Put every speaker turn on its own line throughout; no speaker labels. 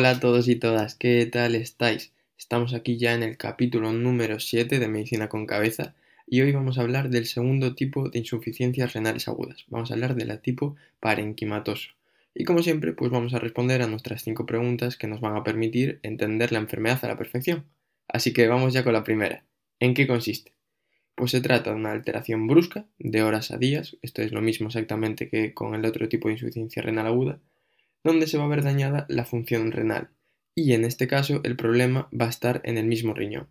Hola a todos y todas, ¿qué tal estáis? Estamos aquí ya en el capítulo número 7 de Medicina con Cabeza y hoy vamos a hablar del segundo tipo de insuficiencias renales agudas. Vamos a hablar de la tipo parenquimatoso. Y como siempre, pues vamos a responder a nuestras cinco preguntas que nos van a permitir entender la enfermedad a la perfección. Así que vamos ya con la primera. ¿En qué consiste? Pues se trata de una alteración brusca, de horas a días, esto es lo mismo exactamente que con el otro tipo de insuficiencia renal aguda, donde se va a ver dañada la función renal, y en este caso el problema va a estar en el mismo riñón.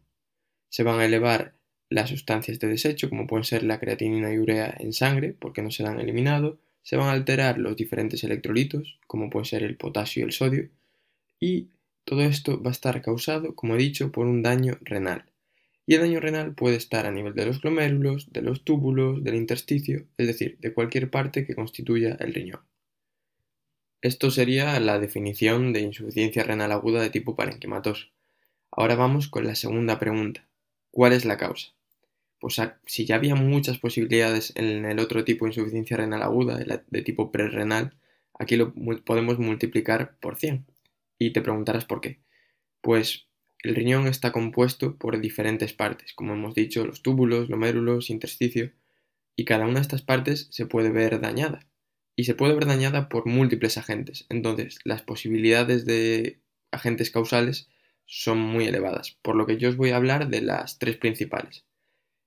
Se van a elevar las sustancias de desecho, como pueden ser la creatinina y urea en sangre, porque no se han eliminado, se van a alterar los diferentes electrolitos, como pueden ser el potasio y el sodio, y todo esto va a estar causado, como he dicho, por un daño renal. Y el daño renal puede estar a nivel de los glomérulos, de los túbulos, del intersticio, es decir, de cualquier parte que constituya el riñón. Esto sería la definición de insuficiencia renal aguda de tipo parenquimatoso. Ahora vamos con la segunda pregunta. ¿Cuál es la causa? Pues si ya había muchas posibilidades en el otro tipo de insuficiencia renal aguda, de tipo prerrenal, aquí lo podemos multiplicar por 100. Y te preguntarás por qué. Pues el riñón está compuesto por diferentes partes, como hemos dicho, los túbulos, glomérulos, intersticio, y cada una de estas partes se puede ver dañada y se puede ver dañada por múltiples agentes. Entonces, las posibilidades de agentes causales son muy elevadas, por lo que yo os voy a hablar de las tres principales.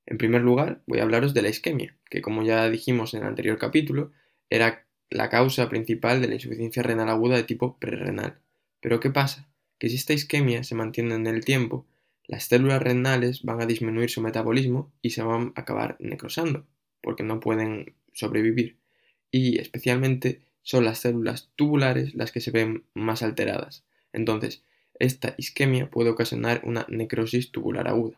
En primer lugar, voy a hablaros de la isquemia, que como ya dijimos en el anterior capítulo, era la causa principal de la insuficiencia renal aguda de tipo prerrenal. Pero ¿qué pasa? Que si esta isquemia se mantiene en el tiempo, las células renales van a disminuir su metabolismo y se van a acabar necrosando, porque no pueden sobrevivir y especialmente son las células tubulares las que se ven más alteradas. Entonces, esta isquemia puede ocasionar una necrosis tubular aguda.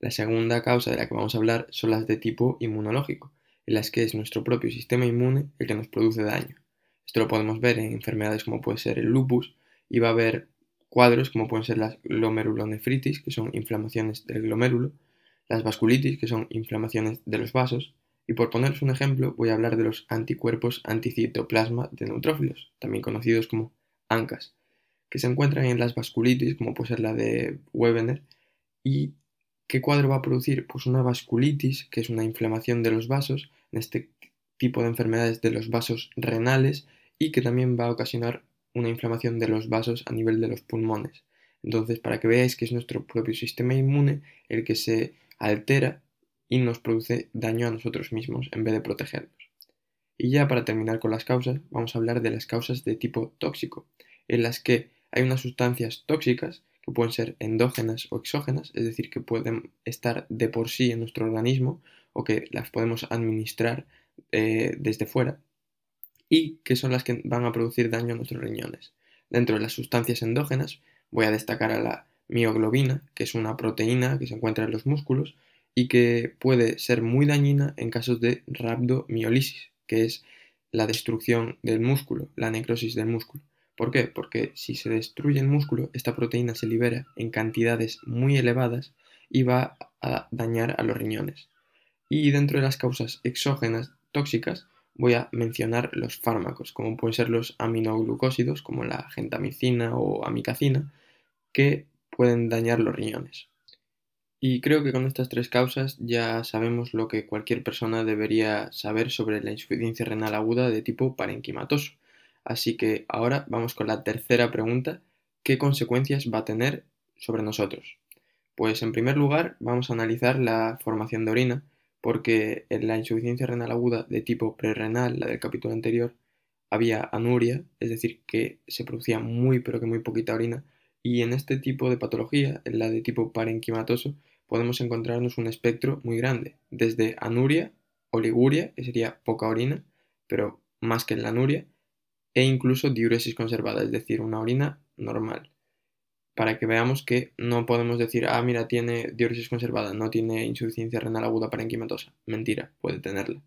La segunda causa de la que vamos a hablar son las de tipo inmunológico, en las que es nuestro propio sistema inmune el que nos produce daño. Esto lo podemos ver en enfermedades como puede ser el lupus y va a haber cuadros como pueden ser las glomerulonefritis, que son inflamaciones del glomérulo, las vasculitis, que son inflamaciones de los vasos, y por poneros un ejemplo, voy a hablar de los anticuerpos anticitoplasma de neutrófilos, también conocidos como ANCAS, que se encuentran en las vasculitis, como puede ser la de Wegener. ¿Y qué cuadro va a producir? Pues una vasculitis, que es una inflamación de los vasos, en este tipo de enfermedades de los vasos renales, y que también va a ocasionar una inflamación de los vasos a nivel de los pulmones. Entonces, para que veáis que es nuestro propio sistema inmune el que se altera y nos produce daño a nosotros mismos en vez de protegernos. Y ya para terminar con las causas, vamos a hablar de las causas de tipo tóxico, en las que hay unas sustancias tóxicas que pueden ser endógenas o exógenas, es decir, que pueden estar de por sí en nuestro organismo o que las podemos administrar eh, desde fuera y que son las que van a producir daño a nuestros riñones. Dentro de las sustancias endógenas voy a destacar a la mioglobina, que es una proteína que se encuentra en los músculos y que puede ser muy dañina en casos de rhabdomiolisis, que es la destrucción del músculo, la necrosis del músculo. ¿Por qué? Porque si se destruye el músculo, esta proteína se libera en cantidades muy elevadas y va a dañar a los riñones. Y dentro de las causas exógenas tóxicas voy a mencionar los fármacos, como pueden ser los aminoglucósidos, como la gentamicina o amicacina, que pueden dañar los riñones. Y creo que con estas tres causas ya sabemos lo que cualquier persona debería saber sobre la insuficiencia renal aguda de tipo parenquimatoso. Así que ahora vamos con la tercera pregunta, ¿qué consecuencias va a tener sobre nosotros? Pues en primer lugar vamos a analizar la formación de orina, porque en la insuficiencia renal aguda de tipo prerrenal, la del capítulo anterior, había anuria, es decir, que se producía muy pero que muy poquita orina, y en este tipo de patología, en la de tipo parenquimatoso, podemos encontrarnos un espectro muy grande, desde anuria, oliguria, que sería poca orina, pero más que en la anuria, e incluso diuresis conservada, es decir, una orina normal. Para que veamos que no podemos decir, ah, mira, tiene diuresis conservada, no tiene insuficiencia renal aguda parenquimatosa. Mentira, puede tenerla.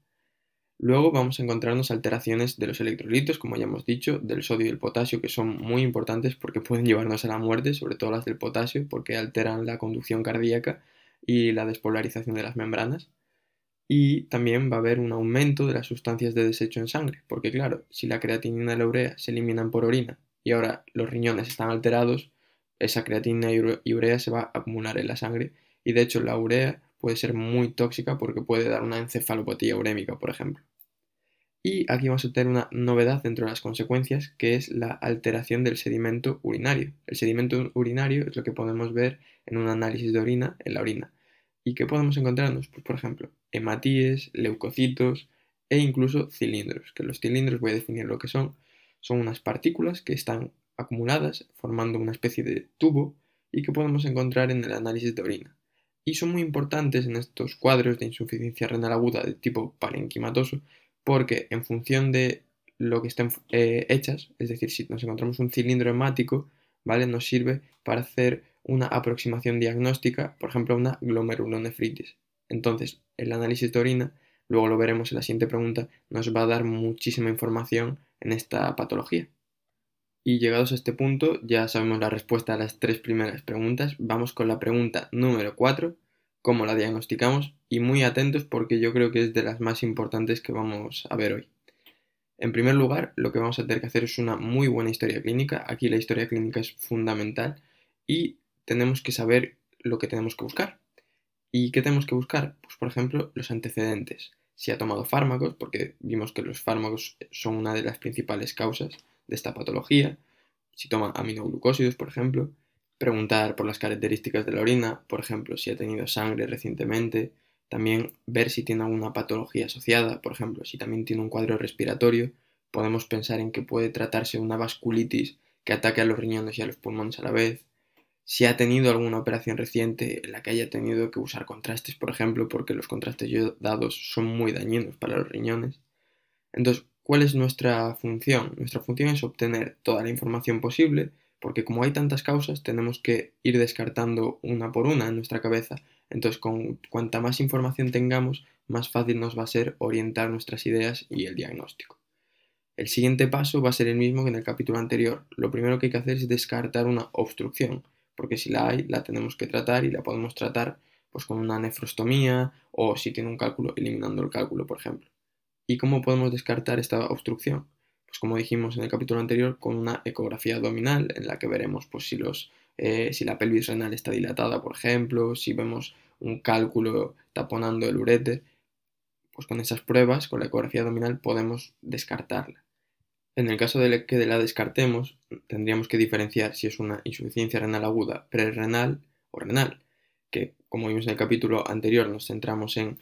Luego vamos a encontrarnos alteraciones de los electrolitos, como ya hemos dicho, del sodio y el potasio, que son muy importantes porque pueden llevarnos a la muerte, sobre todo las del potasio, porque alteran la conducción cardíaca y la despolarización de las membranas. Y también va a haber un aumento de las sustancias de desecho en sangre, porque claro, si la creatinina y la urea se eliminan por orina y ahora los riñones están alterados, esa creatina y urea se va a acumular en la sangre y de hecho la urea puede ser muy tóxica porque puede dar una encefalopatía urémica, por ejemplo. Y aquí vamos a tener una novedad dentro de las consecuencias, que es la alteración del sedimento urinario. El sedimento urinario es lo que podemos ver en un análisis de orina, en la orina. ¿Y qué podemos encontrarnos? Pues, por ejemplo, hematíes, leucocitos e incluso cilindros, que los cilindros voy a definir lo que son. Son unas partículas que están acumuladas formando una especie de tubo y que podemos encontrar en el análisis de orina. Y son muy importantes en estos cuadros de insuficiencia renal aguda de tipo parenquimatoso porque en función de lo que estén eh, hechas, es decir, si nos encontramos un cilindro hemático, ¿vale? Nos sirve para hacer una aproximación diagnóstica, por ejemplo, una glomerulonefritis. Entonces, el análisis de orina, luego lo veremos en la siguiente pregunta, nos va a dar muchísima información en esta patología. Y llegados a este punto, ya sabemos la respuesta a las tres primeras preguntas. Vamos con la pregunta número 4, cómo la diagnosticamos y muy atentos porque yo creo que es de las más importantes que vamos a ver hoy. En primer lugar, lo que vamos a tener que hacer es una muy buena historia clínica. Aquí la historia clínica es fundamental y tenemos que saber lo que tenemos que buscar. ¿Y qué tenemos que buscar? Pues por ejemplo, los antecedentes. Si ha tomado fármacos, porque vimos que los fármacos son una de las principales causas de esta patología. Si toma aminoglucósidos, por ejemplo, preguntar por las características de la orina, por ejemplo, si ha tenido sangre recientemente, también ver si tiene alguna patología asociada, por ejemplo, si también tiene un cuadro respiratorio, podemos pensar en que puede tratarse de una vasculitis que ataque a los riñones y a los pulmones a la vez, si ha tenido alguna operación reciente en la que haya tenido que usar contrastes, por ejemplo, porque los contrastes dados son muy dañinos para los riñones. Entonces, ¿cuál es nuestra función? Nuestra función es obtener toda la información posible porque como hay tantas causas, tenemos que ir descartando una por una en nuestra cabeza. Entonces, con cuanta más información tengamos, más fácil nos va a ser orientar nuestras ideas y el diagnóstico. El siguiente paso va a ser el mismo que en el capítulo anterior. Lo primero que hay que hacer es descartar una obstrucción, porque si la hay, la tenemos que tratar y la podemos tratar pues con una nefrostomía o si tiene un cálculo, eliminando el cálculo, por ejemplo. ¿Y cómo podemos descartar esta obstrucción? Pues como dijimos en el capítulo anterior, con una ecografía abdominal en la que veremos pues, si, los, eh, si la pelvis renal está dilatada, por ejemplo, si vemos un cálculo taponando el ureter, pues con esas pruebas, con la ecografía abdominal, podemos descartarla. En el caso de que la descartemos, tendríamos que diferenciar si es una insuficiencia renal aguda prerrenal o renal, que como vimos en el capítulo anterior nos centramos en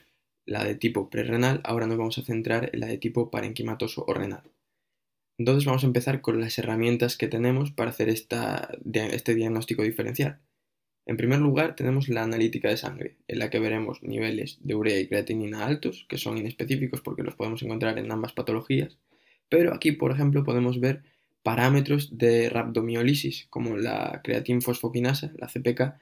la de tipo prerrenal, ahora nos vamos a centrar en la de tipo parenquimatoso o renal. Entonces vamos a empezar con las herramientas que tenemos para hacer este diagnóstico diferencial. En primer lugar tenemos la analítica de sangre, en la que veremos niveles de urea y creatinina altos, que son inespecíficos porque los podemos encontrar en ambas patologías, pero aquí, por ejemplo, podemos ver parámetros de rhabdomiolisis, como la creatinfosfoquinasa, la CPK,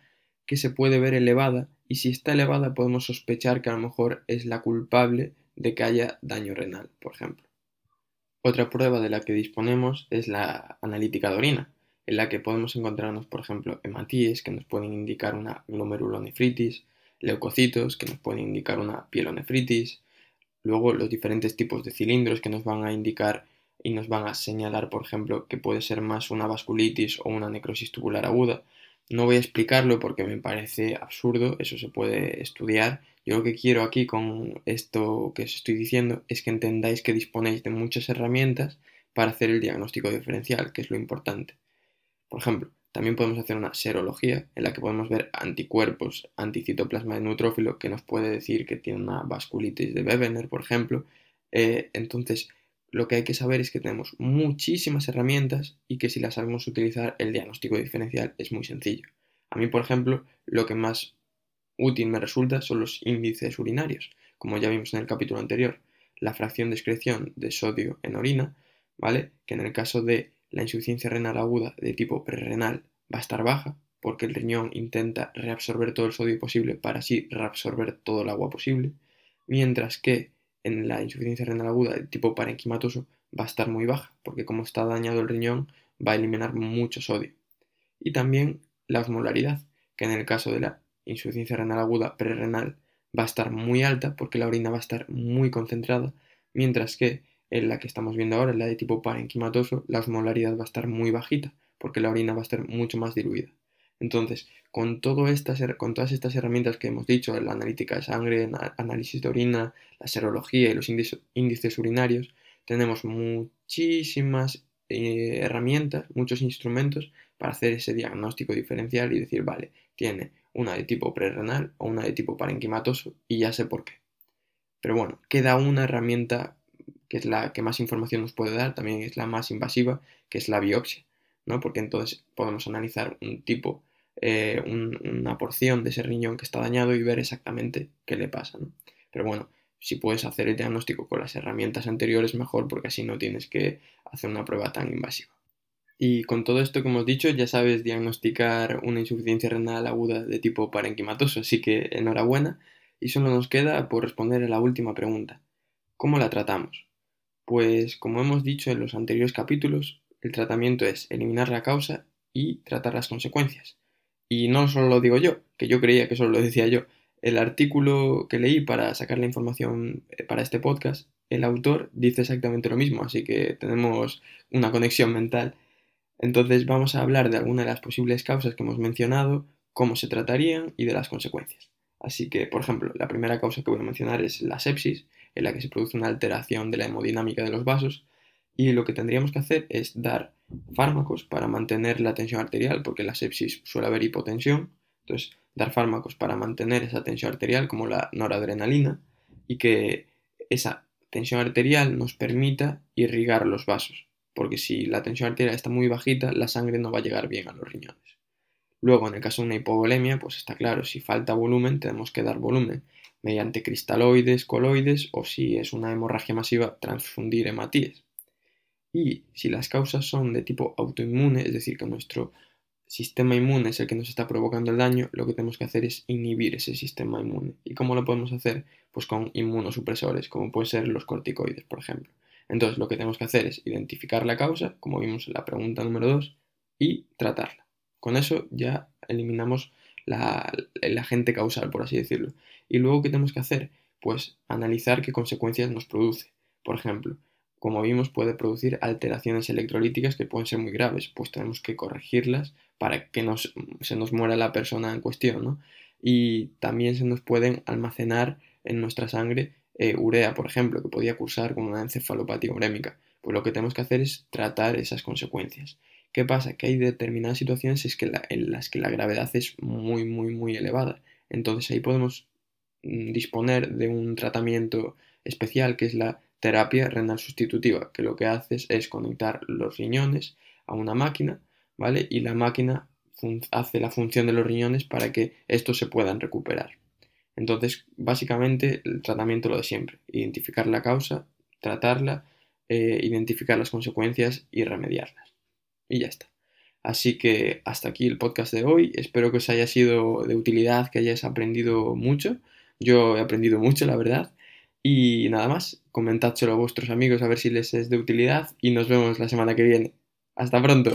que se puede ver elevada, y si está elevada podemos sospechar que a lo mejor es la culpable de que haya daño renal, por ejemplo. Otra prueba de la que disponemos es la analítica de orina, en la que podemos encontrarnos, por ejemplo, hematíes que nos pueden indicar una glomerulonefritis, leucocitos que nos pueden indicar una pielonefritis, luego los diferentes tipos de cilindros que nos van a indicar y nos van a señalar, por ejemplo, que puede ser más una vasculitis o una necrosis tubular aguda. No voy a explicarlo porque me parece absurdo, eso se puede estudiar yo lo que quiero aquí con esto que os estoy diciendo es que entendáis que disponéis de muchas herramientas para hacer el diagnóstico diferencial, que es lo importante. Por ejemplo, también podemos hacer una serología en la que podemos ver anticuerpos, anticitoplasma de neutrófilo, que nos puede decir que tiene una vasculitis de Wegener, por ejemplo. Eh, entonces, lo que hay que saber es que tenemos muchísimas herramientas y que si las sabemos utilizar, el diagnóstico diferencial es muy sencillo. A mí, por ejemplo, lo que más útil me resulta son los índices urinarios, como ya vimos en el capítulo anterior, la fracción de excreción de sodio en orina, ¿vale? Que en el caso de la insuficiencia renal aguda de tipo prerrenal va a estar baja, porque el riñón intenta reabsorber todo el sodio posible para así reabsorber todo el agua posible, mientras que en la insuficiencia renal aguda de tipo parenquimatoso va a estar muy baja, porque como está dañado el riñón va a eliminar mucho sodio. Y también la osmolaridad, que en el caso de la insuficiencia renal aguda prerrenal va a estar muy alta porque la orina va a estar muy concentrada, mientras que en la que estamos viendo ahora, en la de tipo parenquimatoso, la osmolaridad va a estar muy bajita, porque la orina va a estar mucho más diluida. Entonces, con, todo estas, con todas estas herramientas que hemos dicho, la analítica de sangre, análisis de orina, la serología y los índices urinarios, tenemos muchísimas eh, herramientas, muchos instrumentos para hacer ese diagnóstico diferencial y decir, vale, tiene una de tipo prerrenal o una de tipo parenquimatoso y ya sé por qué. Pero bueno, queda una herramienta que es la que más información nos puede dar, también es la más invasiva, que es la biopsia, ¿no? Porque entonces podemos analizar un tipo, eh, una porción de ese riñón que está dañado y ver exactamente qué le pasa, ¿no? Pero bueno, si puedes hacer el diagnóstico con las herramientas anteriores, mejor, porque así no tienes que hacer una prueba tan invasiva. Y con todo esto que hemos dicho, ya sabes diagnosticar una insuficiencia renal aguda de tipo parenquimatoso, así que enhorabuena. Y solo nos queda por responder a la última pregunta. ¿Cómo la tratamos? Pues como hemos dicho en los anteriores capítulos, el tratamiento es eliminar la causa y tratar las consecuencias. Y no solo lo digo yo, que yo creía que solo lo decía yo. El artículo que leí para sacar la información eh, para este podcast, el autor dice exactamente lo mismo, así que tenemos una conexión mental. Entonces vamos a hablar de algunas de las posibles causas que hemos mencionado, cómo se tratarían y de las consecuencias. Así que, por ejemplo, la primera causa que voy a mencionar es la sepsis, en la que se produce una alteración de la hemodinámica de los vasos, y lo que tendríamos que hacer es dar fármacos para mantener la tensión arterial, porque en la sepsis suele haber hipotensión, entonces dar fármacos para mantener esa tensión arterial, como la noradrenalina, y que esa tensión arterial nos permita irrigar los vasos porque si la tensión arterial está muy bajita, la sangre no va a llegar bien a los riñones. Luego, en el caso de una hipovolemia, pues está claro, si falta volumen, tenemos que dar volumen mediante cristaloides, coloides o si es una hemorragia masiva, transfundir hematíes. Y si las causas son de tipo autoinmune, es decir, que nuestro sistema inmune es el que nos está provocando el daño, lo que tenemos que hacer es inhibir ese sistema inmune. ¿Y cómo lo podemos hacer? Pues con inmunosupresores, como pueden ser los corticoides, por ejemplo. Entonces lo que tenemos que hacer es identificar la causa, como vimos en la pregunta número 2, y tratarla. Con eso ya eliminamos la, el agente causal, por así decirlo. Y luego, ¿qué tenemos que hacer? Pues analizar qué consecuencias nos produce. Por ejemplo, como vimos, puede producir alteraciones electrolíticas que pueden ser muy graves, pues tenemos que corregirlas para que se nos muera la persona en cuestión, ¿no? Y también se nos pueden almacenar en nuestra sangre eh, urea, por ejemplo, que podía cursar con una encefalopatía urémica. Pues lo que tenemos que hacer es tratar esas consecuencias. ¿Qué pasa? Que hay determinadas situaciones en las que la gravedad es muy, muy, muy elevada. Entonces ahí podemos mm, disponer de un tratamiento especial que es la terapia renal sustitutiva, que lo que hace es conectar los riñones a una máquina, ¿vale? Y la máquina hace la función de los riñones para que estos se puedan recuperar. Entonces, básicamente, el tratamiento lo de siempre. Identificar la causa, tratarla, eh, identificar las consecuencias y remediarlas. Y ya está. Así que hasta aquí el podcast de hoy. Espero que os haya sido de utilidad, que hayáis aprendido mucho. Yo he aprendido mucho, la verdad. Y nada más, comentádselo a vuestros amigos a ver si les es de utilidad y nos vemos la semana que viene. Hasta pronto.